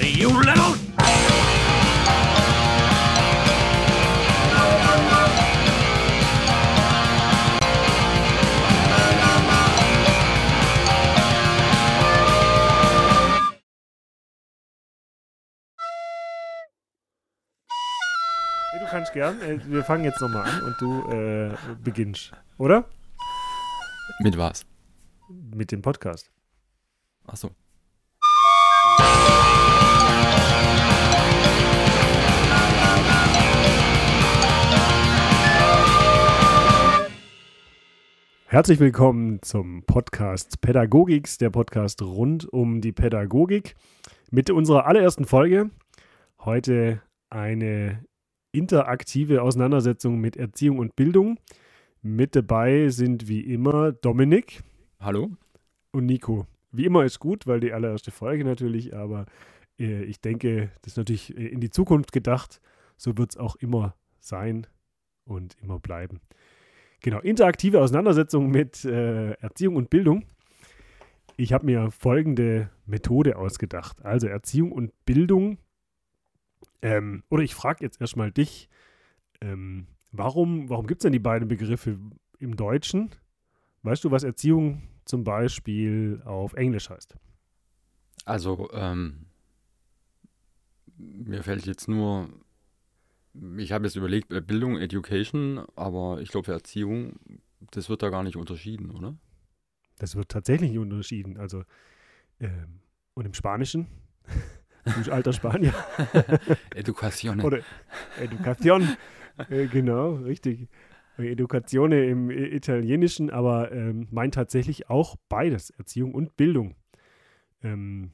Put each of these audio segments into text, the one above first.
You little. Du kannst gern. Äh, Wir fangen jetzt nochmal an und du äh, beginnst, oder? Mit was? Mit dem Podcast. Achso. Herzlich willkommen zum Podcast Pädagogix, der Podcast rund um die Pädagogik. Mit unserer allerersten Folge. Heute eine interaktive Auseinandersetzung mit Erziehung und Bildung. Mit dabei sind wie immer Dominik Hallo? und Nico. Wie immer ist gut, weil die allererste Folge natürlich, aber äh, ich denke, das ist natürlich äh, in die Zukunft gedacht. So wird es auch immer sein und immer bleiben. Genau, interaktive Auseinandersetzung mit äh, Erziehung und Bildung. Ich habe mir folgende Methode ausgedacht. Also Erziehung und Bildung. Ähm, oder ich frage jetzt erstmal dich, ähm, warum, warum gibt es denn die beiden Begriffe im Deutschen? Weißt du, was Erziehung zum Beispiel auf Englisch heißt? Also, ähm, mir fällt jetzt nur, ich habe jetzt überlegt, äh, Bildung, Education, aber ich glaube für Erziehung, das wird da gar nicht unterschieden, oder? Das wird tatsächlich nicht unterschieden. Also, ähm, und im Spanischen? du alter Spanier. Education. Oder Education. äh, genau, richtig. Educatione im I- Italienischen, aber ähm, meint tatsächlich auch beides, Erziehung und Bildung. Ähm,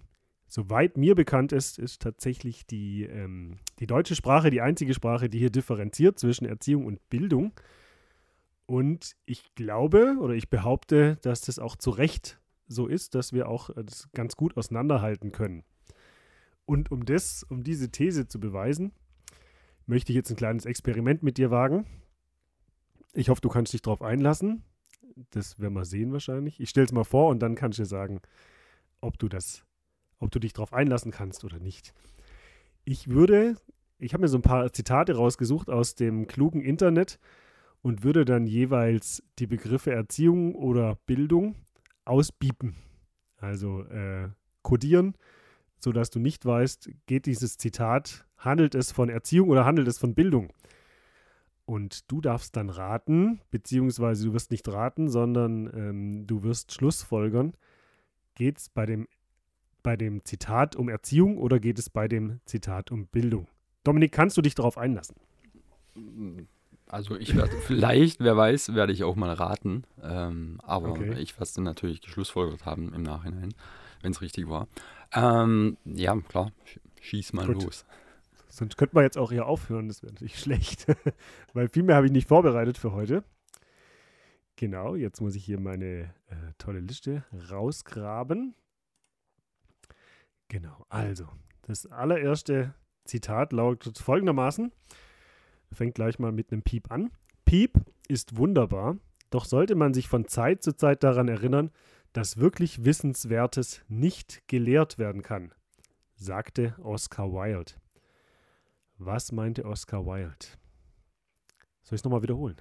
soweit mir bekannt ist, ist tatsächlich die, ähm, die deutsche Sprache die einzige Sprache, die hier differenziert zwischen Erziehung und Bildung. Und ich glaube oder ich behaupte, dass das auch zu Recht so ist, dass wir auch äh, das ganz gut auseinanderhalten können. Und um das, um diese These zu beweisen, möchte ich jetzt ein kleines Experiment mit dir wagen. Ich hoffe, du kannst dich darauf einlassen. Das werden wir sehen wahrscheinlich. Ich stelle es mal vor und dann kannst du dir sagen, ob du das, ob du dich darauf einlassen kannst oder nicht. Ich würde, ich habe mir so ein paar Zitate rausgesucht aus dem klugen Internet und würde dann jeweils die Begriffe Erziehung oder Bildung ausbiepen. Also äh, kodieren, sodass du nicht weißt, geht dieses Zitat, handelt es von Erziehung oder handelt es von Bildung? Und du darfst dann raten, beziehungsweise du wirst nicht raten, sondern ähm, du wirst schlussfolgern, geht es bei dem, bei dem Zitat um Erziehung oder geht es bei dem Zitat um Bildung? Dominik, kannst du dich darauf einlassen? Also ich werde, vielleicht, wer weiß, werde ich auch mal raten. Ähm, aber Okay. ich werde es dann natürlich geschlussfolgert haben im Nachhinein, wenn es richtig war. Ähm, ja, klar, sch- schieß mal Gut. los. Sonst könnten wir jetzt auch hier aufhören, das wäre natürlich schlecht. Weil viel mehr habe ich nicht vorbereitet für heute. Genau, jetzt muss ich hier meine äh, tolle Liste rausgraben. Genau, also, das allererste Zitat lautet folgendermaßen. Fängt gleich mal mit einem Piep an. Piep ist wunderbar, doch sollte man sich von Zeit zu Zeit daran erinnern, dass wirklich Wissenswertes nicht gelehrt werden kann, sagte Oscar Wilde. Was meinte Oscar Wilde? Soll ich es nochmal wiederholen?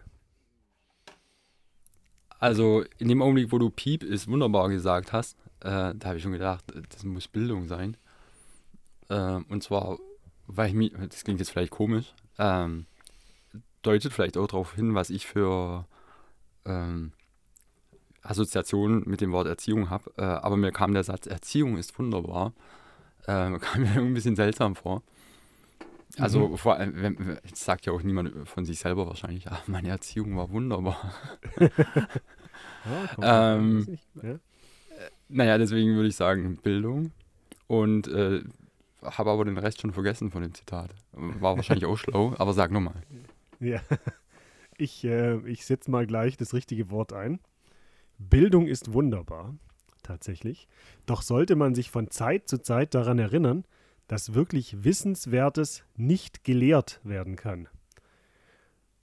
Also in dem Augenblick, wo du Piep ist wunderbar gesagt hast, äh, da habe ich schon gedacht, äh, das muss Bildung sein. Äh, und zwar, weil ich mir, das klingt jetzt vielleicht komisch, ähm, deutet vielleicht auch darauf hin, was ich für ähm, Assoziationen mit dem Wort Erziehung habe. Äh, aber mir kam der Satz, Erziehung ist wunderbar, äh, kam mir ein bisschen seltsam vor. Also vor allem, wenn, sagt ja auch niemand von sich selber wahrscheinlich, ah, meine Erziehung war wunderbar. Ja, komm, Ähm, nicht. ja? Naja, deswegen würde ich sagen Bildung. Und äh, habe aber den Rest schon vergessen von dem Zitat. War wahrscheinlich auch schlau, aber sag nochmal. Ja. Ich, äh, ich setze mal gleich das richtige Wort ein. Bildung ist wunderbar, tatsächlich. Doch sollte man sich von Zeit zu Zeit daran erinnern, dass wirklich Wissenswertes nicht gelehrt werden kann.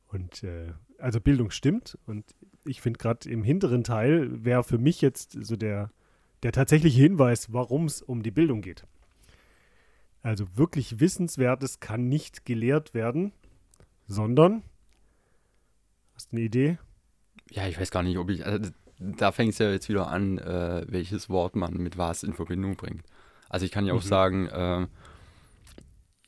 Und äh, also Bildung stimmt und ich finde gerade im hinteren Teil wäre für mich jetzt so der, der tatsächliche Hinweis, warum es um die Bildung geht. Also wirklich Wissenswertes kann nicht gelehrt werden, sondern, hast du eine Idee? Ja, ich weiß gar nicht, ob ich, also da fängt es ja jetzt wieder an, äh, welches Wort man mit was in Verbindung bringt. Also ich kann ja auch Mhm. sagen, äh,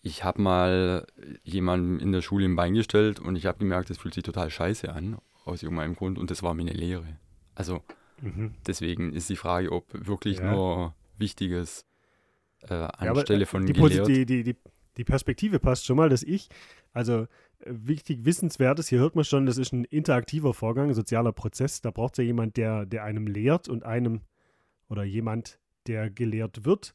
ich habe mal jemandem in der Schule ein Bein gestellt und ich habe gemerkt, das fühlt sich total scheiße an, aus irgendeinem Grund, und das war mir eine Lehre. Also Mhm. deswegen ist die Frage, ob wirklich Ja. nur Wichtiges äh, Ja, anstelle äh, von die, gelehrt. Die, die, die, die Perspektive passt schon mal, dass ich, also äh, wichtig Wissenswertes, hier hört man schon, das ist ein interaktiver Vorgang, ein sozialer Prozess. Da braucht es ja jemand, der, der einem lehrt und einem oder jemand, der gelehrt wird.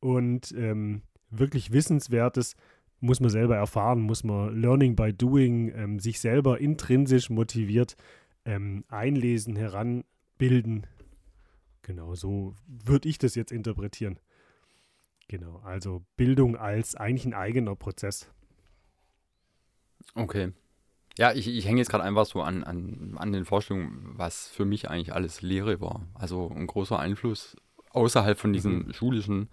Und ähm, wirklich Wissenswertes muss man selber erfahren, muss man Learning by Doing, ähm, sich selber intrinsisch motiviert ähm, einlesen, heranbilden. Genau, so würde ich das jetzt interpretieren. Genau, also Bildung als eigentlich ein eigener Prozess. Okay. Ja, ich, ich hänge jetzt gerade einfach so an, an, an den Vorstellungen, was für mich eigentlich alles Lehre war. Also ein großer Einfluss außerhalb von diesen schulischen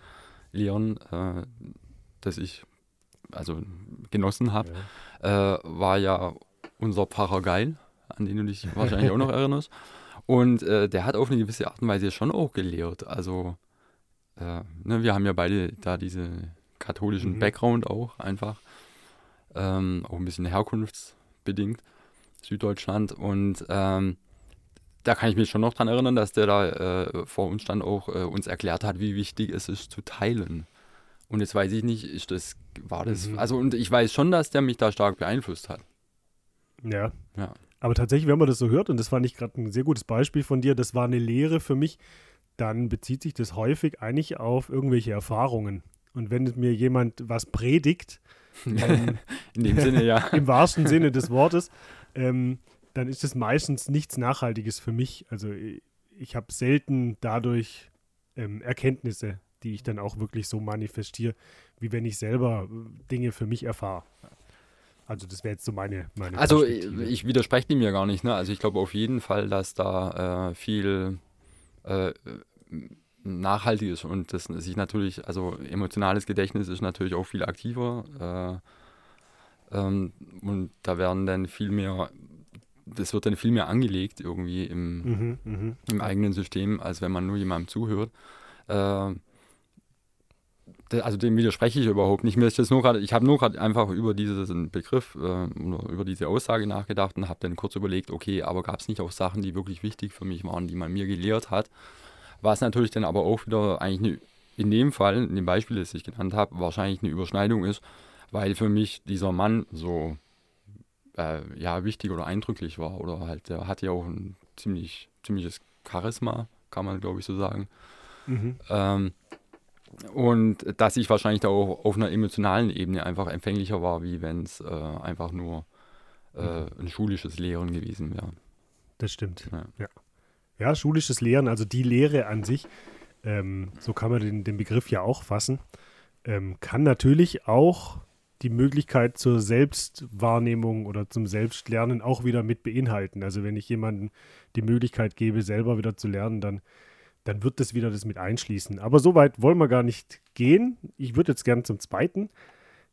Lehren, äh, das ich also genossen habe, Ja. äh, war ja unser Pfarrer Geil, an den du dich wahrscheinlich auch noch erinnerst. Und äh, der hat auf eine gewisse Art und Weise schon auch gelehrt. Also äh, ne, wir haben ja beide da diese katholischen Mhm. Background auch einfach. Ähm, auch ein bisschen herkunftsbedingt, Süddeutschland. Und ähm, da kann ich mich schon noch dran erinnern, dass der da äh, vor uns stand, auch äh, uns erklärt hat, wie wichtig es ist zu teilen. Und jetzt weiß ich nicht, ist das, war das, Mhm. also und ich weiß schon, dass der mich da stark beeinflusst hat. Ja. Ja. Aber tatsächlich, wenn man das so hört, und das fand ich gerade ein sehr gutes Beispiel von dir, das war eine Lehre für mich, dann bezieht sich das häufig eigentlich auf irgendwelche Erfahrungen. Und wenn mir jemand was predigt, ähm, In dem Sinne, ja. im wahrsten Sinne des Wortes, ähm, dann ist es meistens nichts Nachhaltiges für mich. Also ich, ich habe selten dadurch ähm, Erkenntnisse, die ich dann auch wirklich so manifestiere, wie wenn ich selber äh, Dinge für mich erfahre. Also das wäre jetzt so meine, meine Also Perspektive. ich, widerspreche dem ja gar nicht. Ne? Also ich glaube auf jeden Fall, dass da äh, viel äh, nachhaltig ist und das sich natürlich, also emotionales Gedächtnis ist natürlich auch viel aktiver äh, ähm, und da werden dann viel mehr, das wird dann viel mehr angelegt irgendwie im, Mhm, mhm. im eigenen System, als wenn man nur jemandem zuhört. Äh, also dem widerspreche ich überhaupt nicht. Mir ist das nur gerade, ich habe nur gerade einfach über diesen Begriff äh, oder über diese Aussage nachgedacht und habe dann kurz überlegt, okay, aber gab es nicht auch Sachen, die wirklich wichtig für mich waren, die man mir gelehrt hat? Was natürlich dann aber auch wieder eigentlich eine, in dem Fall, in dem Beispiel, das ich genannt habe, wahrscheinlich eine Überschneidung ist, weil für mich dieser Mann so äh, ja, wichtig oder eindrücklich war. Oder halt, der hatte ja auch ein ziemlich, ziemliches Charisma, kann man glaube ich so sagen. Mhm. Ähm, und dass ich wahrscheinlich da auch auf einer emotionalen Ebene einfach empfänglicher war, wie wenn es äh, einfach nur äh, ein schulisches Lehren gewesen wäre. Das stimmt. Ja. Ja. ja, schulisches Lehren, also die Lehre an sich, ähm, so kann man den, den Begriff ja auch fassen, ähm, kann natürlich auch die Möglichkeit zur Selbstwahrnehmung oder zum Selbstlernen auch wieder mit beinhalten. Also wenn ich jemandem die Möglichkeit gebe, selber wieder zu lernen, dann, dann wird das wieder das mit einschließen. Aber so weit wollen wir gar nicht gehen. Ich würde jetzt gern zum zweiten.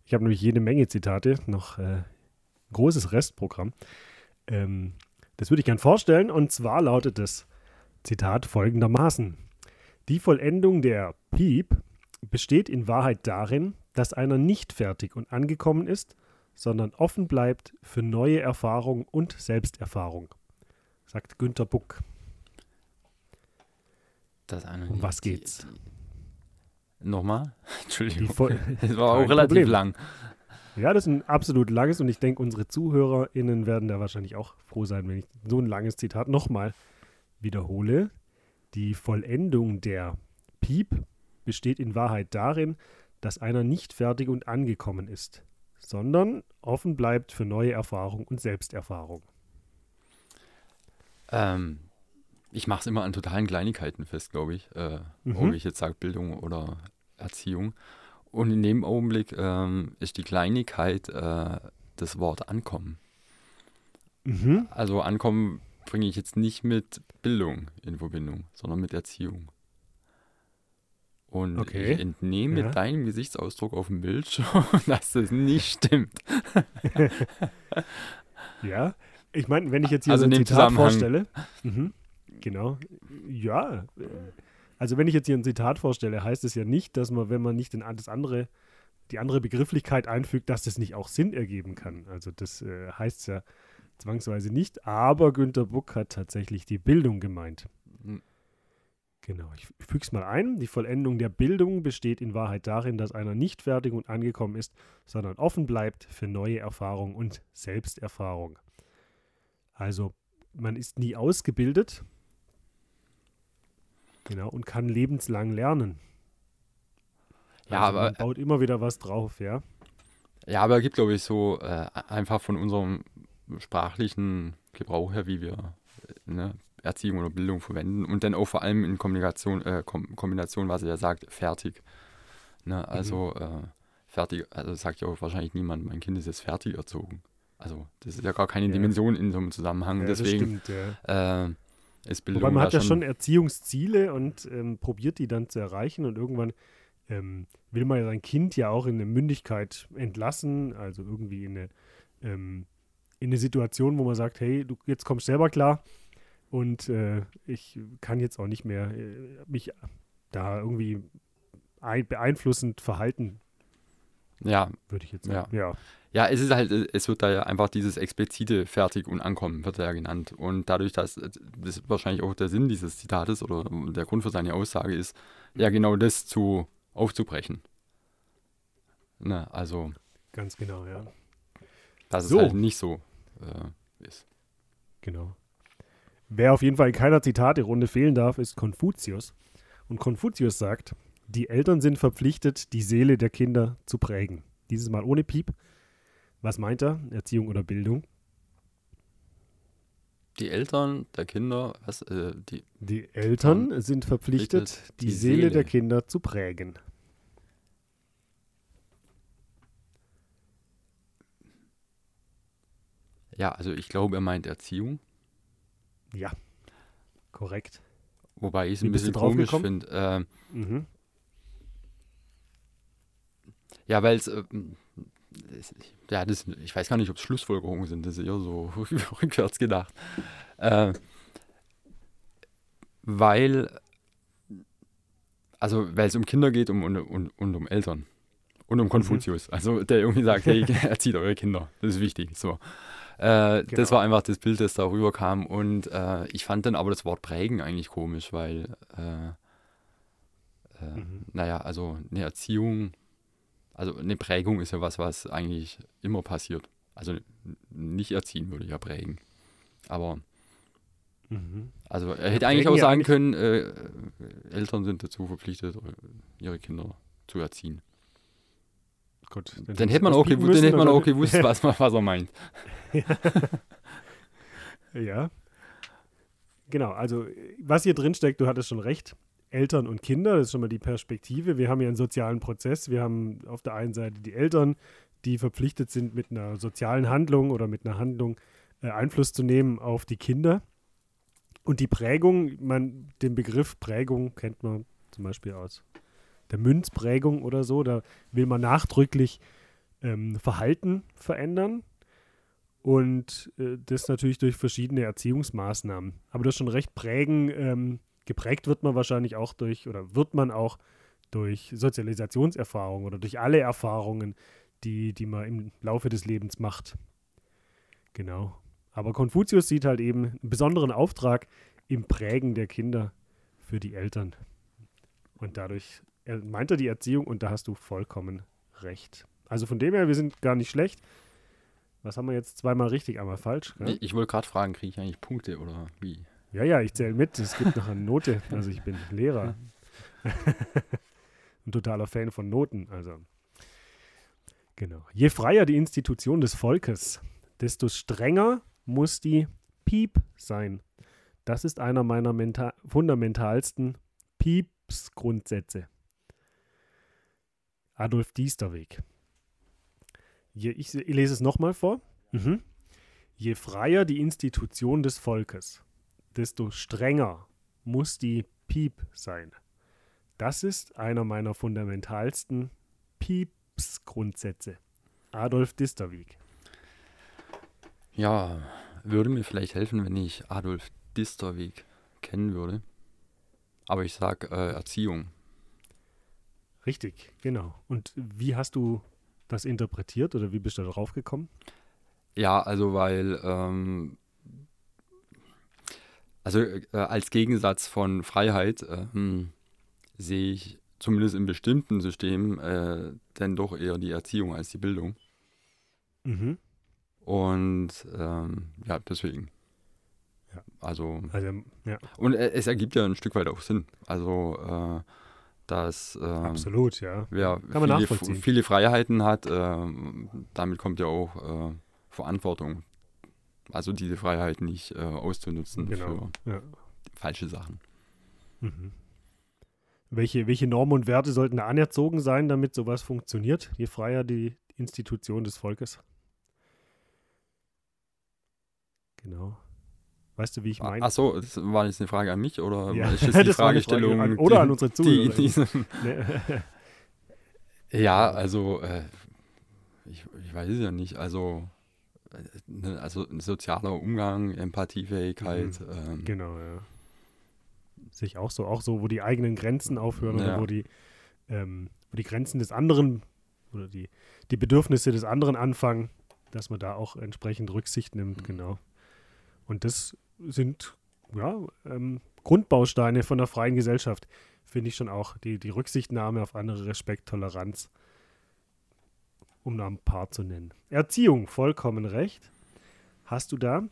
Ich habe nämlich jede Menge Zitate, noch äh, großes Restprogramm. Ähm, das würde ich gern vorstellen und zwar lautet das Zitat folgendermaßen. Die Vollendung der Piep besteht in Wahrheit darin, dass einer nicht fertig und angekommen ist, sondern offen bleibt für neue Erfahrung und Selbsterfahrung, sagt Günter Buck. Das eine, Um was geht's? Nochmal? Entschuldigung. Das war auch relativ Problem. lang. ja, das ist ein absolut langes und ich denke, unsere ZuhörerInnen werden da wahrscheinlich auch froh sein, wenn ich so ein langes Zitat nochmal wiederhole. Die Vollendung der Piep besteht in Wahrheit darin, dass einer nicht fertig und angekommen ist, sondern offen bleibt für neue Erfahrung und Selbsterfahrung. Ähm, ich mache es immer an totalen Kleinigkeiten fest, glaube ich. Äh, Mhm. Ob ich jetzt sage Bildung oder Erziehung. Und in dem Augenblick ähm, ist die Kleinigkeit äh, das Wort ankommen. Mhm. Also ankommen bringe ich jetzt nicht mit Bildung in Verbindung, sondern mit Erziehung. Und Okay. ich entnehme Ja. deinem Gesichtsausdruck auf dem Bildschirm, dass das nicht stimmt. Ja, ich meine, wenn ich jetzt hier Also so ein Zitat vorstelle, mhm, genau, ja, äh, also wenn ich jetzt hier ein Zitat vorstelle, heißt es ja nicht, dass man, wenn man nicht den, das andere, die andere Begrifflichkeit einfügt, dass das nicht auch Sinn ergeben kann. Also das äh, heißt ja zwangsweise nicht, aber Günter Buck hat tatsächlich die Bildung gemeint. Hm. Genau, ich füge es mal ein. Die Vollendung der Bildung besteht in Wahrheit darin, dass einer nicht fertig und angekommen ist, sondern offen bleibt für neue Erfahrung und Selbsterfahrung. Also man ist nie ausgebildet, genau, und kann lebenslang lernen. Ja, also aber- man baut immer wieder was drauf, ja. Ja, aber gibt, glaube ich, so äh, einfach von unserem sprachlichen Gebrauch her, wie wir äh, ne, Erziehung oder Bildung verwenden und dann auch vor allem in Kombination, äh, Kom Kombination was er ja sagt, fertig. Ne, also äh, fertig, also sagt ja auch wahrscheinlich niemand, mein Kind ist jetzt fertig erzogen. Also das ist ja gar keine Ja. Dimension in so einem Zusammenhang. ja Deswegen das stimmt, ja. äh, ist Bildung Wobei man hat ja schon Erziehungsziele und ähm, probiert die dann zu erreichen und irgendwann ähm, will man ja sein Kind ja auch in eine Mündigkeit entlassen, also irgendwie in eine, ähm, in eine Situation, wo man sagt, hey, du jetzt kommst selber klar und äh, ich kann jetzt auch nicht mehr äh, mich da irgendwie ein, beeinflussend verhalten, Ja, würde ich jetzt Ja. sagen. Ja. Ja, es ist halt, es wird da ja einfach dieses explizite Fertig und Ankommen, wird da ja genannt. Und dadurch, dass äh, das wahrscheinlich auch der Sinn dieses Zitates oder der Grund für seine Aussage ist, ja genau das zu aufzubrechen. Ne, also, ganz genau, ja. dass So. es halt nicht so äh, ist. Genau. Wer auf jeden Fall in keiner Zitate-Runde fehlen darf, ist Konfuzius. Und Konfuzius sagt, die Eltern sind verpflichtet, die Seele der Kinder zu prägen. Dieses Mal ohne Piep. Was meint er? Erziehung oder Bildung? Die Eltern der Kinder, was, äh, die, Die Eltern sind verpflichtet, die, die Seele. Seele. der Kinder zu prägen. ja, also ich glaube, er meint Erziehung, Ja, korrekt. wobei ich es ein bisschen komisch finde. Äh, Mhm. Ja, weil es, äh, es- ja, das, ich weiß gar nicht, ob es Schlussfolgerungen sind, das ist eher so rückwärts gedacht. Äh, weil, also, weil es um Kinder geht um, und, und, und um Eltern. Und um Konfuzius. Also, der irgendwie sagt, hey, erzieht eure Kinder. Das ist wichtig. So. Äh, Das Genau. war einfach das Bild, das da rüberkam. Und äh, ich fand dann aber das Wort prägen eigentlich komisch, weil, äh, äh, Mhm. naja, also eine Erziehung, also eine Prägung ist ja was, was eigentlich immer passiert. Also nicht erziehen würde ich ja prägen. Aber, Mhm. also er hätte Ja, eigentlich auch ja sagen können, äh, Eltern sind dazu verpflichtet, ihre Kinder zu erziehen. Gut. Dann hätte man auch, auspiepen gewu- müssen, dann hätte man auch gewusst, was, was er meint. Ja. Genau, also äh, was hier drin steckt, du hattest schon recht. Eltern und Kinder, das ist schon mal die Perspektive. Wir haben hier einen sozialen Prozess. Wir haben auf der einen Seite die Eltern, die verpflichtet sind, mit einer sozialen Handlung oder mit einer Handlung äh, Einfluss zu nehmen auf die Kinder. Und die Prägung, man, den Begriff Prägung kennt man zum Beispiel aus der Münzprägung oder so. Da will man nachdrücklich ähm, Verhalten verändern. Und äh, das natürlich durch verschiedene Erziehungsmaßnahmen. Aber das schon recht prägen, ähm, geprägt wird man wahrscheinlich auch durch, oder wird man auch durch Sozialisationserfahrung oder durch alle Erfahrungen, die, die man im Laufe des Lebens macht. Genau. Aber Konfuzius sieht halt eben einen besonderen Auftrag im Prägen der Kinder für die Eltern. Und dadurch meint er die Erziehung und da hast du vollkommen recht. Also von dem her, wir sind gar nicht schlecht. Was haben wir jetzt zweimal richtig, einmal falsch? gell? Ich, ich wollte gerade fragen, kriege ich eigentlich Punkte oder wie? Ja, ja, ich zähle mit. Es gibt noch eine Note. Also ich bin Lehrer. Ein totaler Fan von Noten. Also genau. Je freier die Institution des Volkes, desto strenger muss die Piep sein. Das ist einer meiner menta- fundamentalsten Pieps-Grundsätze. Adolf Diesterweg. Je, ich, ich lese es nochmal vor. Mhm. Je freier die Institution des Volkes, desto strenger muss die Piep sein. Das ist einer meiner fundamentalsten Pieps-Grundsätze. Adolf Disterweg. Ja, würde mir vielleicht helfen, wenn ich Adolf Disterweg kennen würde. Aber ich sag äh, Erziehung. Richtig, genau. Und wie hast du das interpretiert oder wie bist du darauf gekommen? Ja, also weil, ähm, also äh, als Gegensatz von Freiheit ähm, sehe ich zumindest in bestimmten Systemen äh, dann doch eher die Erziehung als die Bildung. Mhm. Und ähm, ja, deswegen. Ja. Also, Also, ja, und äh, es ergibt ja ein Stück weit auch Sinn. Also, äh, dass ähm, absolut, ja. wer Kann man viele, nachvollziehen. viele Freiheiten hat, ähm, damit kommt ja auch äh, Verantwortung. Also diese Freiheiten nicht äh, auszunutzen Genau. für Ja. falsche Sachen. Mhm. Welche, welche Normen und Werte sollten da anerzogen sein, damit sowas funktioniert? Je freier die Institution des Volkes. Genau. Weißt du, wie ich meine? Achso, das war jetzt eine Frage an mich oder Ja, ist das die das eine Frage Fragestellung? an- oder die, an unsere die, Zuhörer. diese, Ne? Ja, also äh, ich, ich weiß es ja nicht. Also, also ein sozialer Umgang, Empathiefähigkeit. Ähm, Genau, ja. Sehe ich auch so. Auch so, wo die eigenen Grenzen aufhören oder Ja. wo die, ähm, wo die Grenzen des anderen oder die, die Bedürfnisse des anderen anfangen, dass man da auch entsprechend Rücksicht nimmt, Mhm. genau. Und das sind ja ähm, Grundbausteine von einer freien Gesellschaft, finde ich schon auch. Die, die Rücksichtnahme auf andere, Respekt, Toleranz, um da ein paar zu nennen. Erziehung, vollkommen recht. Hast du da?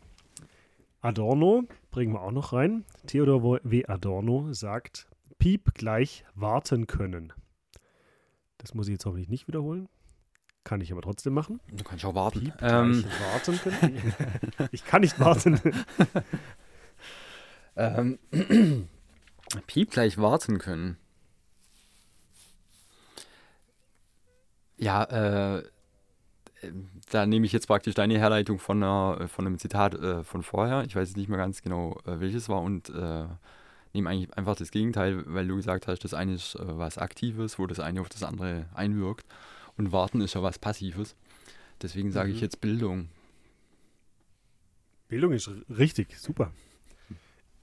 Adorno, bringen wir auch noch rein. Theodor W. Adorno sagt, Piep gleich warten können. Das muss ich jetzt hoffentlich nicht wiederholen. Kann ich aber trotzdem machen. du kannst auch warten. Piep Ähm, gleich warten können. ich kann nicht warten. ähm, Piep gleich warten können. Ja, äh, da nehme ich jetzt praktisch deine Herleitung von, einer, von einem Zitat äh, von vorher. Ich weiß jetzt nicht mehr ganz genau, äh, welches war und äh, nehme eigentlich einfach das Gegenteil, weil du gesagt hast, das eine ist äh, was Aktives, wo das eine auf das andere einwirkt und Warten ist ja was Passives. Deswegen sage ich Mhm. jetzt Bildung. Bildung ist richtig, super.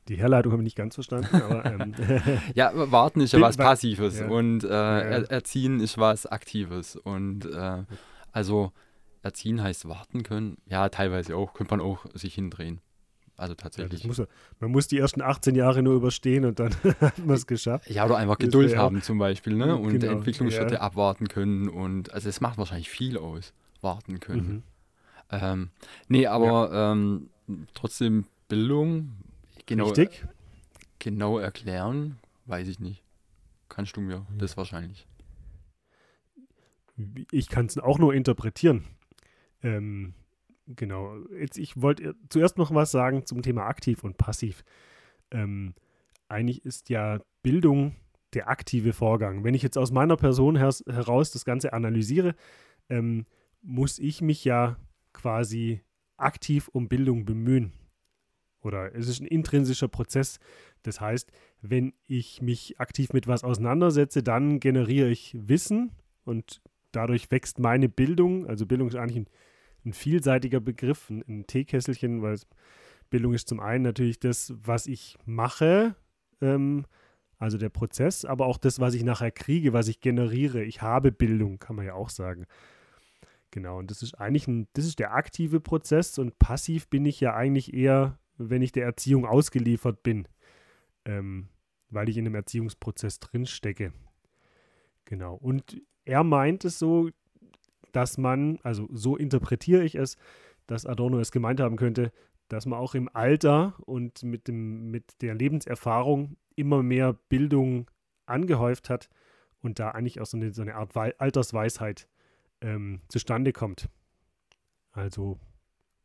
Die Herleitung habe ich nicht ganz verstanden, aber ähm, Ja, Warten ist ja was Passives ja. und äh, ja. er, Erziehen ist was Aktives. Und äh, also Erziehen heißt warten können. Ja, teilweise auch. Könnte man auch sich hindrehen. Also ja, tatsächlich. muss, er- man muss die ersten 18 Jahre nur überstehen und dann hat man es geschafft. Ja, oder einfach Geduld haben zum Beispiel, ne? Und Genau, Entwicklungsschritte ja. abwarten können. Und also es macht wahrscheinlich viel aus. Warten können. Mhm. Ähm, nee, aber ähm, trotzdem Bildung, genau, Richtig? genau erklären, weiß ich nicht. Kannst du mir das wahrscheinlich. Ich kann es auch nur interpretieren. Ähm, genau. Jetzt, ich wollte zuerst noch was sagen zum Thema aktiv und passiv. Ähm, eigentlich ist ja Bildung der aktive Vorgang. Wenn ich jetzt aus meiner Person her heraus das Ganze analysiere, ähm, muss ich mich ja quasi aktiv um Bildung bemühen. Oder es ist ein intrinsischer Prozess. Das heißt, wenn ich mich aktiv mit was auseinandersetze, dann generiere ich Wissen und dadurch wächst meine Bildung. Also Bildung ist eigentlich ein, ein vielseitiger Begriff, ein, ein Teekesselchen, weil Bildung ist zum einen natürlich das, was ich mache, ähm, also der Prozess, aber auch das, was ich nachher kriege, was ich generiere. Ich habe Bildung, kann man ja auch sagen. Genau, und das ist eigentlich ein, das ist der aktive Prozess und passiv bin ich ja eigentlich eher, wenn ich der Erziehung ausgeliefert bin, ähm, weil ich in einem Erziehungsprozess drinstecke. Genau, und er meint es so, dass man, also so interpretiere ich es, dass Adorno es gemeint haben könnte, dass man auch im Alter und mit, dem, mit der Lebenserfahrung immer mehr Bildung angehäuft hat und da eigentlich auch so eine, so eine Art Wei Altersweisheit ähm, zustande kommt. Also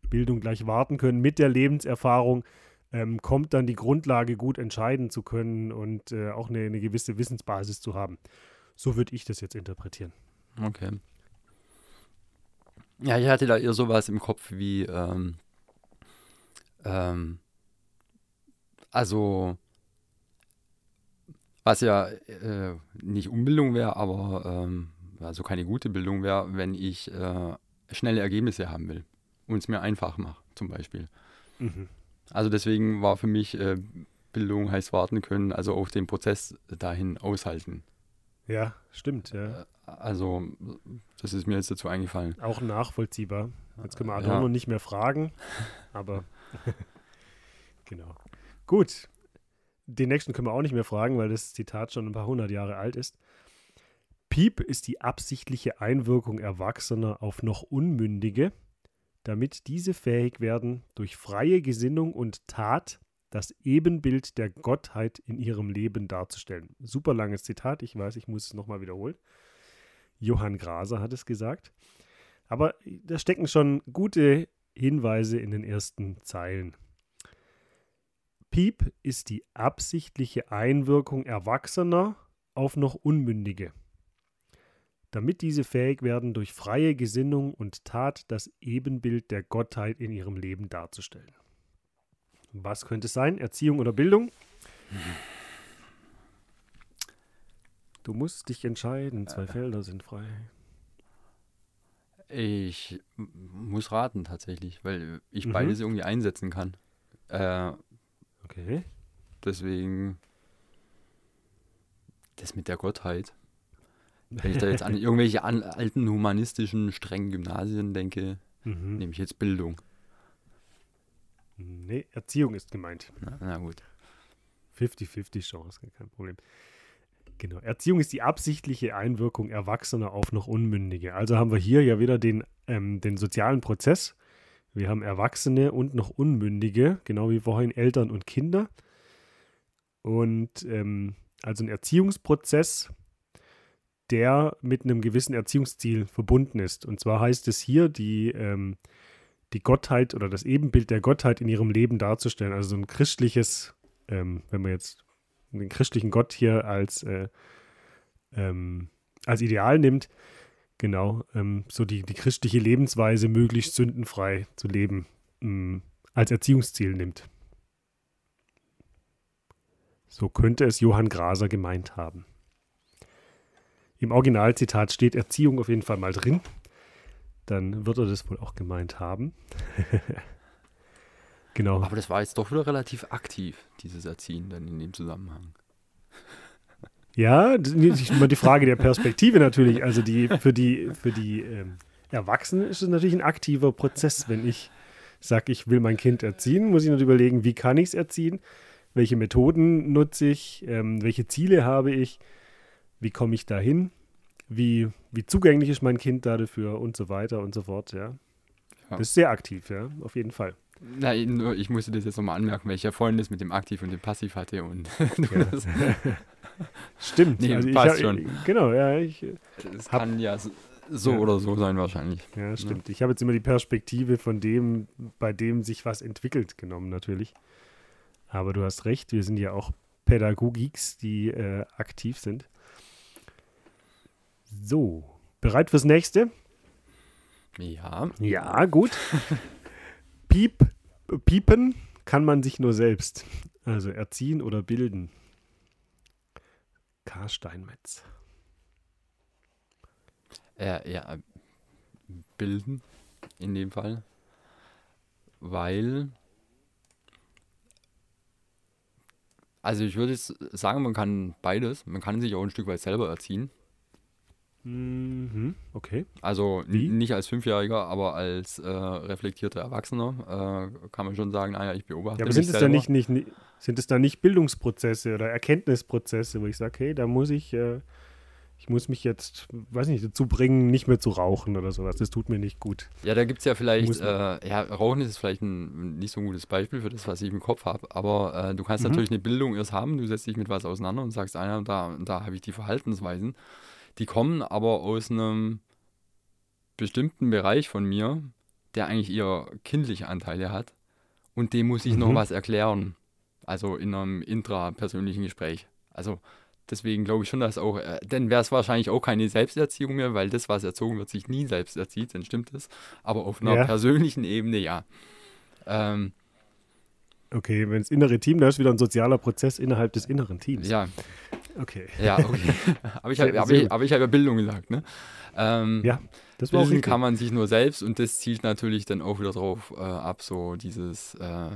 Bildung gleich warten können mit der Lebenserfahrung ähm, kommt dann die Grundlage, gut entscheiden zu können und äh, auch eine, eine gewisse Wissensbasis zu haben. So würde ich das jetzt interpretieren. Okay. Ja, ich hatte da eher sowas im Kopf wie, ähm, ähm, also Was ja äh, nicht Unbildung wäre, aber ähm, also keine gute Bildung wäre, wenn ich äh, schnelle Ergebnisse haben will und es mir einfach mache, zum Beispiel. Mhm. Also deswegen war für mich äh, Bildung heißt warten können, also auch den Prozess dahin aushalten. Ja, stimmt, ja. Äh, Also das ist mir jetzt dazu eingefallen. Auch nachvollziehbar. Jetzt können wir Ja. Adorno nicht mehr fragen, aber genau. Gut. Den nächsten können wir auch nicht mehr fragen, weil das Zitat schon ein paar hundert Jahre alt ist. Piep ist die absichtliche Einwirkung Erwachsener auf noch Unmündige, damit diese fähig werden, durch freie Gesinnung und Tat das Ebenbild der Gottheit in ihrem Leben darzustellen. Super langes Zitat, ich weiß, ich muss es nochmal wiederholen. Johann Graser hat es gesagt. Aber da stecken schon gute Hinweise in den ersten Zeilen. Piep ist die absichtliche Einwirkung Erwachsener auf noch Unmündige, damit diese fähig werden, durch freie Gesinnung und Tat das Ebenbild der Gottheit in ihrem Leben darzustellen. Was könnte es sein? Erziehung oder Bildung? Du musst dich entscheiden, zwei Felder sind frei. Ich muss raten tatsächlich, weil ich Mhm. beides irgendwie einsetzen kann. Äh, Okay. deswegen das mit der Gottheit. Wenn ich da jetzt an irgendwelche an, alten humanistischen, strengen Gymnasien denke, Mhm. nehme ich jetzt Bildung. Nee, Erziehung ist gemeint. Na, na gut. 50-50 Chance, kein Problem. Genau. Erziehung ist die absichtliche Einwirkung Erwachsener auf noch Unmündige. Also haben wir hier ja wieder den, ähm, den sozialen Prozess. Wir haben Erwachsene und noch Unmündige, genau wie vorhin Eltern und Kinder. Und ähm, also ein Erziehungsprozess, der mit einem gewissen Erziehungsziel verbunden ist. Und zwar heißt es hier, die, ähm, die Gottheit oder das Ebenbild der Gottheit in ihrem Leben darzustellen. Also so ein christliches, ähm, wenn man jetzt den christlichen Gott hier als, äh, ähm, als Ideal nimmt, genau, ähm, so die, die christliche Lebensweise möglichst sündenfrei zu leben, ähm, als Erziehungsziel nimmt. So könnte es Johann Graser gemeint haben. Im Originalzitat steht Erziehung auf jeden Fall mal drin. Dann wird er das wohl auch gemeint haben. genau. Aber das war jetzt doch wieder relativ aktiv, dieses Erziehen dann in dem Zusammenhang. Ja, das ist immer die Frage der Perspektive natürlich. Also die für die für die ähm, Erwachsenen ist es natürlich ein aktiver Prozess. Wenn ich sage, ich will mein Kind erziehen, muss ich natürlich überlegen, wie kann ich es erziehen, welche Methoden nutze ich, ähm, welche Ziele habe ich, wie komme ich dahin, wie wie zugänglich ist mein Kind da dafür und so weiter und so fort. Ja, Ja. das ist sehr aktiv, ja, auf jeden Fall. Nein, nur ich musste das jetzt nochmal anmerken, weil ich ja vorhin das mit dem Aktiv und dem Passiv hatte und Ja. das, Stimmt. Nee, also passt hab- schon. Genau, ja, ich das Hab- kann ja so, Ja. oder so sein wahrscheinlich. Ja, stimmt. Ich habe jetzt immer die Perspektive von dem, bei dem sich was entwickelt, genommen natürlich. Aber du hast recht, wir sind ja auch Pädagogiks, die äh, aktiv sind. So, bereit fürs nächste? Ja, Ja, gut. Piep, piepen kann man sich nur selbst. Also erziehen oder bilden. K. Steinmetz. eher, eher bilden in dem Fall, weil, also ich würde sagen, man kann beides, man kann sich auch ein Stück weit selber erziehen. Mhm, okay. Also nicht als Fünfjähriger, aber als äh, reflektierter Erwachsener äh, kann man schon sagen, naja, ich beobachte Ja, aber mich sind es, da nicht, nicht, sind es da nicht Bildungsprozesse oder Erkenntnisprozesse, wo ich sage, hey, da muss ich, äh, ich muss mich jetzt, weiß nicht, dazu bringen, nicht mehr zu rauchen oder sowas. Das tut mir nicht gut. Ja, da gibt es ja vielleicht, äh, ja, Rauchen ist vielleicht ein nicht so ein gutes Beispiel für das, was ich im Kopf habe, aber äh, du kannst Mhm. natürlich eine Bildung erst haben, du setzt dich mit was auseinander und sagst, ah, ja, da, da habe ich die Verhaltensweisen. Die kommen aber aus einem bestimmten Bereich von mir, der eigentlich eher kindliche Anteile hat und dem muss ich noch Mhm. was erklären, also in einem intrapersönlichen Gespräch. Also deswegen glaube ich schon, dass auch, äh, dann wäre es wahrscheinlich auch keine Selbsterziehung mehr, weil das, was erzogen wird, sich nie selbst erzieht, dann stimmt es. Aber auf einer Ja. persönlichen Ebene ja. Ähm, Okay, wenn das innere Team, da ist wieder ein sozialer Prozess innerhalb des inneren Teams. ja, Okay. Ja, okay. aber ich habe hab ich, hab ich ja Bildung gesagt, ne? Ähm, ja, das war auch Bilden richtig. kann man sich nur selbst und das zielt natürlich dann auch wieder drauf äh, ab, so dieses, äh,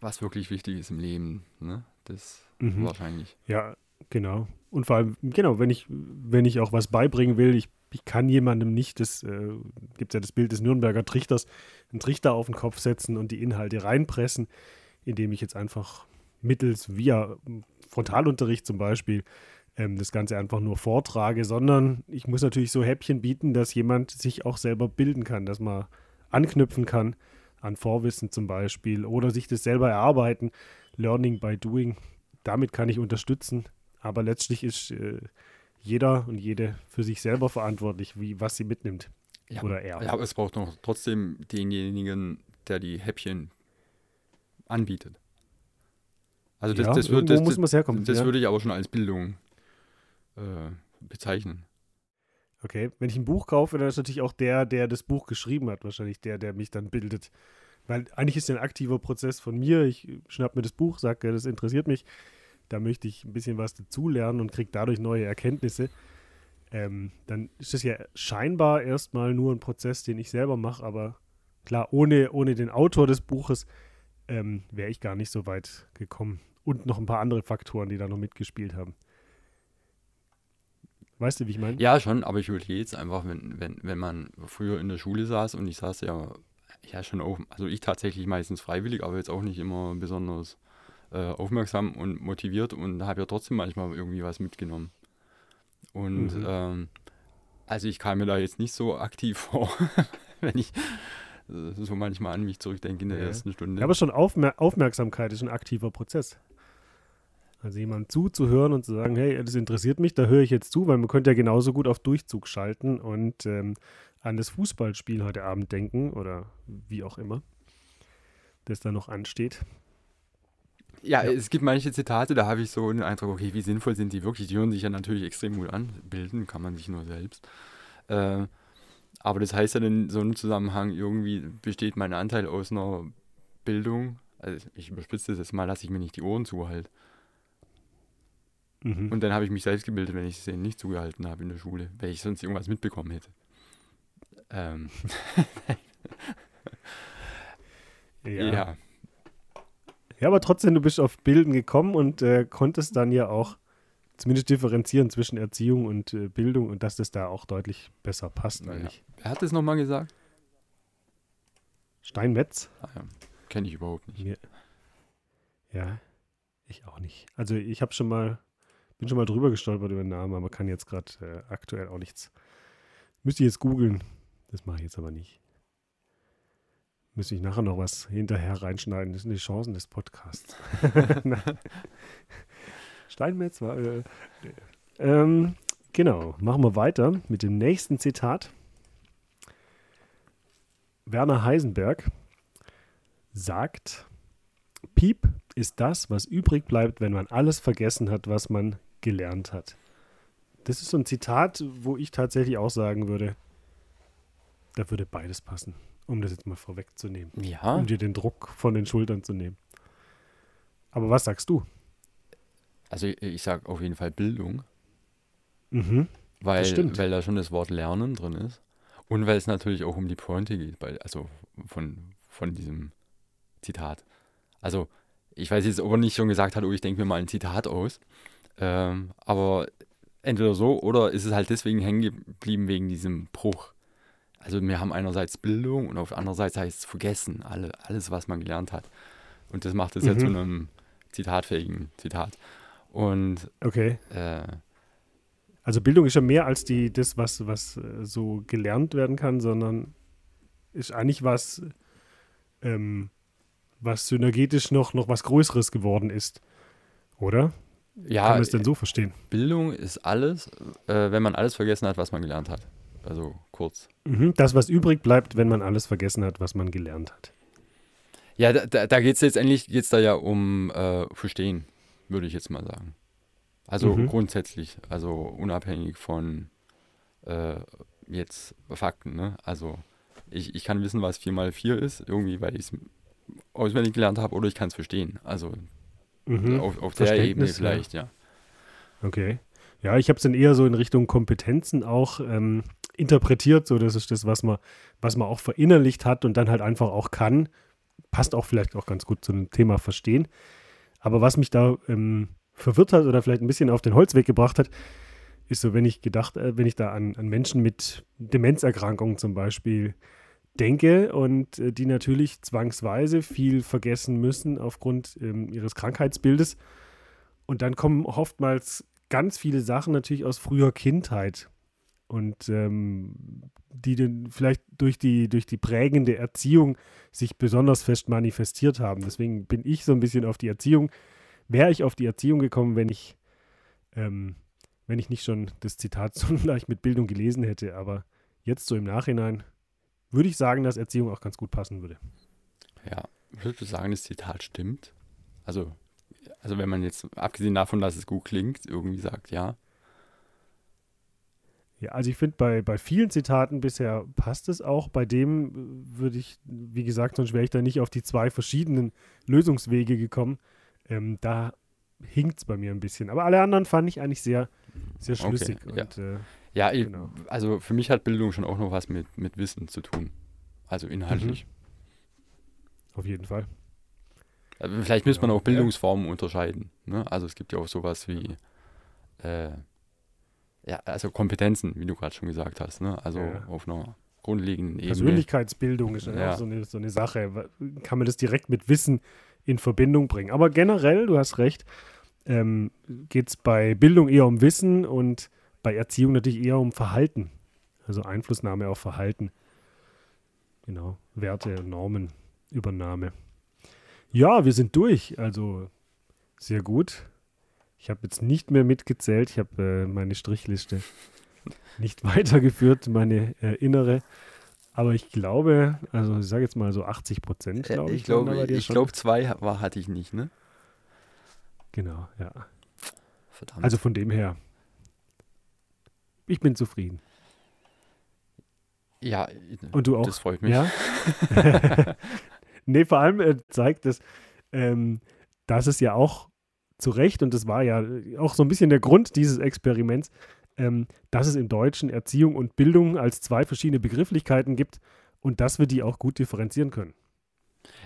was wirklich wichtig ist im Leben, ne? Das Mhm. wahrscheinlich. Ja, genau. Und vor allem, genau, wenn ich, wenn ich auch was beibringen will, ich, ich kann jemandem nicht, das äh, gibt ja das Bild des Nürnberger Trichters, einen Trichter auf den Kopf setzen und die Inhalte reinpressen, indem ich jetzt einfach mittels via Frontalunterricht zum Beispiel ähm, das Ganze einfach nur vortrage, sondern ich muss natürlich so Häppchen bieten, dass jemand sich auch selber bilden kann, dass man anknüpfen kann an Vorwissen zum Beispiel oder sich das selber erarbeiten. Learning by doing. Damit kann ich unterstützen. Aber letztlich ist äh, jeder und jede für sich selber verantwortlich, wie was sie mitnimmt. Ja, Oder er. Ja, aber es braucht noch trotzdem denjenigen, der die Häppchen anbietet. Also das, ja, das, wird, das, muss das, herkommen. das ja. würde ich aber schon als Bildung äh, bezeichnen. Okay, wenn ich ein Buch kaufe, dann ist natürlich auch der, der das Buch geschrieben hat, wahrscheinlich der, der mich dann bildet. Weil eigentlich ist ja ein aktiver Prozess von mir. Ich schnapp mir das Buch, sage, das interessiert mich. Da möchte ich ein bisschen was dazulernen und kriege dadurch neue Erkenntnisse. Ähm, dann ist das ja scheinbar erstmal nur ein Prozess, den ich selber mache, aber klar, ohne, ohne den Autor des Buches ähm, wäre ich gar nicht so weit gekommen. Und noch ein paar andere Faktoren, die da noch mitgespielt haben. Weißt du, wie ich meine? Ja, schon, aber ich würde jetzt einfach, wenn, wenn, wenn man früher in der Schule saß und ich saß ja, ja schon auf, also ich tatsächlich meistens freiwillig, aber jetzt auch nicht immer besonders äh, aufmerksam und motiviert und habe ja trotzdem manchmal irgendwie was mitgenommen. Und Mhm. ähm, also ich kam mir da jetzt nicht so aktiv vor, wenn ich so manchmal an mich zurückdenke in der Ja. ersten Stunde. Aber schon Aufmer Aufmerksamkeit ist ein aktiver Prozess. Also jemandem zuzuhören und zu sagen, hey, das interessiert mich, da höre ich jetzt zu, weil man könnte ja genauso gut auf Durchzug schalten und ähm, an das Fußballspiel heute Abend denken oder wie auch immer, das da noch ansteht. Ja, Ja. es gibt manche Zitate, da habe ich so den Eindruck, okay, wie sinnvoll sind die wirklich? Die hören sich ja natürlich extrem gut an. Bilden kann man sich nur selbst. Äh, aber das heißt ja in so einem Zusammenhang, irgendwie besteht mein Anteil aus einer Bildung. Also ich überspitze das jetzt mal, lasse ich mir nicht die Ohren zuhalten. Mhm. Und dann habe ich mich selbst gebildet, wenn ich es denen nicht zugehalten habe in der Schule, weil ich sonst irgendwas mitbekommen hätte. Ähm, ja. ja. ja. aber trotzdem, du bist auf Bilden gekommen und äh, konntest dann ja auch zumindest differenzieren zwischen Erziehung und äh, Bildung und dass das da auch deutlich besser passt, Ja. eigentlich. Wer hat das nochmal gesagt? Steinmetz? Ah, ja. Kenne ich überhaupt nicht. Mir, ja, ich auch nicht. Also ich habe schon mal, bin schon mal drüber gestolpert über den Namen, aber kann jetzt gerade äh, aktuell auch nichts. Müsste ich jetzt googeln. Das mache ich jetzt aber nicht. Müsste ich nachher noch was hinterher reinschneiden. Das sind die Chancen des Podcasts. Steinmetz war. Äh, ähm, genau, machen wir weiter mit dem nächsten Zitat. Werner Heisenberg sagt, Piep ist das, was übrig bleibt, wenn man alles vergessen hat, was man gelernt hat. Das ist so ein Zitat, wo ich tatsächlich auch sagen würde, da würde beides passen, um das jetzt mal vorwegzunehmen, Ja, um dir den Druck von den Schultern zu nehmen. Aber was sagst du? Also ich, ich sage auf jeden Fall Bildung. Mhm. Weil, weil da schon das Wort Lernen drin ist. Und weil es natürlich auch um die Pointe geht, bei, also von, von diesem Zitat. Also, ich weiß jetzt, ob er nicht schon gesagt hat, oh, ich denke mir mal ein Zitat aus. Ähm, aber entweder so oder ist es halt deswegen hängen geblieben wegen diesem Bruch. Also, wir haben einerseits Bildung und auf andererseits heißt es vergessen, alle, alles, was man gelernt hat. Und das macht es ja Mhm. zu einem zitatfähigen Zitat. Und Okay. äh, Also Bildung ist ja mehr als die, das, was, was äh, so gelernt werden kann, sondern ist eigentlich was, ähm, was synergetisch noch, noch was Größeres geworden ist. Oder? ja, Kann man es denn so verstehen? Bildung ist alles, äh, wenn man alles vergessen hat, was man gelernt hat. Also kurz. Mhm. Das, was übrig bleibt, wenn man alles vergessen hat, was man gelernt hat. Ja, da, da, da geht es letztendlich geht's da ja um äh, Verstehen, würde ich jetzt mal sagen. Also Mhm. grundsätzlich, also unabhängig von äh, jetzt Fakten. Ne? Also ich, ich kann wissen, was 4 mal 4 ist, irgendwie, weil ich es auswendig gelernt habe, oder ich kann es verstehen. Also Mhm. auf, auf der Ebene Verständnis, ja. vielleicht, ja. Okay. Ja, ich habe es dann eher so in Richtung Kompetenzen auch ähm, interpretiert. So, das ist das, was man, was man auch verinnerlicht hat und dann halt einfach auch kann. Passt auch vielleicht auch ganz gut zu dem Thema Verstehen. Aber was mich da ähm, verwirrt hat oder vielleicht ein bisschen auf den Holzweg gebracht hat, ist so, wenn ich gedacht, äh, wenn ich da an, an Menschen mit Demenzerkrankungen zum Beispiel denke und äh, die natürlich zwangsweise viel vergessen müssen aufgrund ähm, ihres Krankheitsbildes. Und dann kommen oftmals ganz viele Sachen natürlich aus früher Kindheit und ähm, die dann vielleicht durch die, durch die prägende Erziehung sich besonders fest manifestiert haben. Deswegen bin ich so ein bisschen auf die Erziehung, wäre ich auf die Erziehung gekommen, wenn ich, ähm, wenn ich nicht schon das Zitat so leicht mit Bildung gelesen hätte. Aber jetzt so im Nachhinein würde ich sagen, dass Erziehung auch ganz gut passen würde. Ja, würdest du sagen, das Zitat stimmt? Also, also wenn man jetzt, abgesehen davon, dass es gut klingt, irgendwie sagt, ja. Ja, also ich finde, bei, bei vielen Zitaten bisher passt es auch. Bei dem äh, würde ich, wie gesagt, sonst wäre ich da nicht auf die zwei verschiedenen Lösungswege gekommen. Ähm, da hinkt es bei mir ein bisschen. Aber alle anderen fand ich eigentlich sehr, sehr schlüssig. Okay, ja. und, äh, Ja, ich, Genau. also für mich hat Bildung schon auch noch was mit, mit Wissen zu tun. Also inhaltlich. auf jeden Fall. Also vielleicht müsste man Ja, auch Bildungsformen unterscheiden. Ne? Also es gibt ja auch sowas wie, äh, ja, also Kompetenzen, wie du gerade schon gesagt hast. Ne? Also Ja. auf einer grundlegenden Ebene. Persönlichkeitsbildung ist ja auch so eine, so eine Sache. Kann man das direkt mit Wissen in Verbindung bringen? Aber generell, du hast recht, ähm, geht es bei Bildung eher um Wissen und bei Erziehung natürlich eher um Verhalten. Also Einflussnahme auf Verhalten. Genau. Werte, Normen, Übernahme. Ja, wir sind durch. Also sehr gut. Ich habe jetzt nicht mehr mitgezählt. Ich habe äh, meine Strichliste nicht weitergeführt, meine äh, innere. Aber ich glaube, also ich sage jetzt mal so 80 Prozent, Ja, glaube ich. ich glaube, ich glaube, zwei war, hatte ich nicht, ne? Genau, ja. Verdammt. Also von dem her, ich bin zufrieden. ja, Und du auch? das freut mich. Ja. nee, vor allem äh, zeigt es, ähm, dass es ja auch zu Recht, und das war ja auch so ein bisschen der Grund dieses Experiments, ähm, dass es im Deutschen Erziehung und Bildung als zwei verschiedene Begrifflichkeiten gibt und dass wir die auch gut differenzieren können.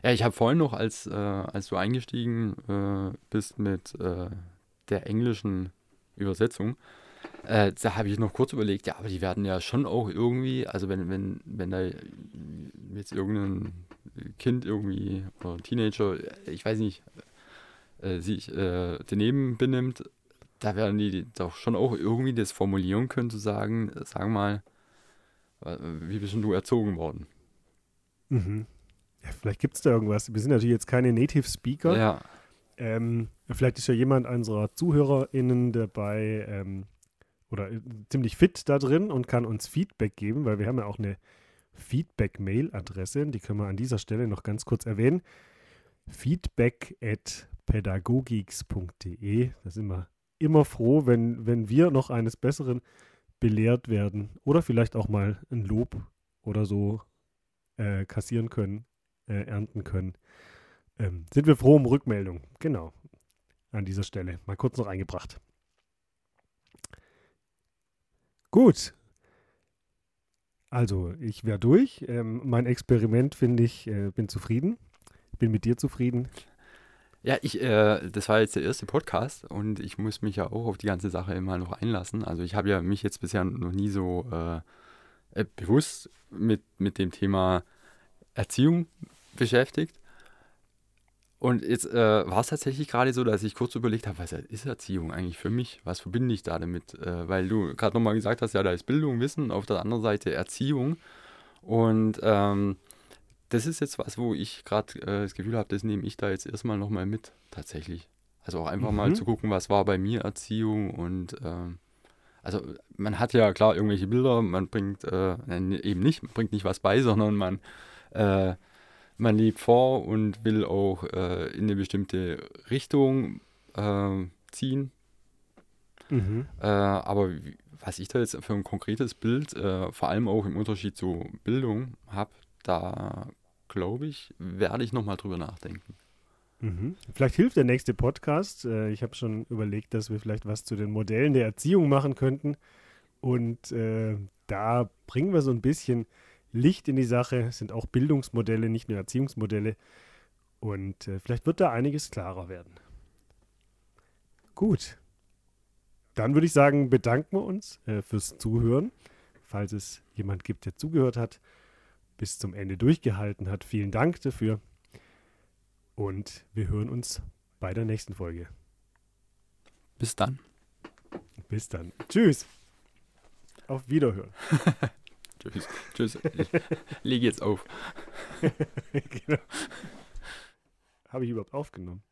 Ja, ich habe vorhin noch, als, äh, als du eingestiegen äh, bist mit äh, der englischen Übersetzung, äh, da habe ich noch kurz überlegt, ja, aber die werden ja schon auch irgendwie, also wenn, wenn, wenn da jetzt irgendein Kind irgendwie oder Teenager, ich weiß nicht, äh, sich äh, daneben benimmt, da werden die doch schon auch irgendwie das formulieren können, zu sagen, äh, sag mal, wie bist du erzogen worden? Mhm. Ja, vielleicht gibt es da irgendwas. Wir sind natürlich jetzt keine Native Speaker. Ja, Ähm, vielleicht ist ja jemand unserer ZuhörerInnen dabei ähm, oder äh, ziemlich fit da drin und kann uns Feedback geben, weil wir haben ja auch eine Feedback-Mail-Adresse, die können wir an dieser Stelle noch ganz kurz erwähnen. Feedback at pädagogix.de. Da sind wir immer froh, wenn, wenn wir noch eines Besseren belehrt werden oder vielleicht auch mal ein Lob oder so äh, kassieren können, äh, ernten können. Ähm, sind wir froh um Rückmeldung. Genau. An dieser Stelle. Mal kurz noch eingebracht. Gut. Also, ich wäre durch. Ähm, mein Experiment finde ich, äh, bin zufrieden. Bin mit dir zufrieden. Ja, ich, äh, das war jetzt der erste Podcast und ich muss mich ja auch auf die ganze Sache immer noch einlassen. Also ich habe ja mich jetzt bisher noch nie so äh, äh, bewusst mit, mit dem Thema Erziehung beschäftigt. Und jetzt äh, war es tatsächlich gerade so, dass ich kurz überlegt habe, was ist Erziehung eigentlich für mich? Was verbinde ich da damit? Äh, weil du gerade nochmal gesagt hast, ja, da ist Bildung, Wissen, auf der anderen Seite Erziehung. Und ähm, das ist jetzt was, wo ich gerade äh, das Gefühl habe, das nehme ich da jetzt erstmal nochmal mit, tatsächlich. Also auch einfach mal Mhm. zu gucken, was war bei mir Erziehung und ähm, also man hat ja klar irgendwelche Bilder, man bringt äh, nein, eben nicht, man bringt nicht was bei, sondern man, äh, man lebt vor und will auch äh, in eine bestimmte Richtung äh, ziehen. Mhm. Äh, aber was ich da jetzt für ein konkretes Bild, äh, vor allem auch im Unterschied zu Bildung habe, da glaube ich, werde ich nochmal drüber nachdenken. Mhm. Vielleicht hilft der nächste Podcast. Äh, ich habe schon überlegt, dass wir vielleicht was zu den Modellen der Erziehung machen könnten. Und äh, da bringen wir so ein bisschen Licht in die Sache. Es sind auch Bildungsmodelle, nicht nur Erziehungsmodelle. Und äh, vielleicht wird da einiges klarer werden. Gut. Dann würde ich sagen, bedanken wir uns äh, fürs Zuhören. Falls es jemand gibt, der zugehört hat, bis zum Ende durchgehalten hat. Vielen Dank dafür. Und wir hören uns bei der nächsten Folge. Bis dann. Bis dann. Tschüss. Auf Wiederhören. Tschüss. Tschüss. Ich lege jetzt auf. genau. Habe ich überhaupt aufgenommen?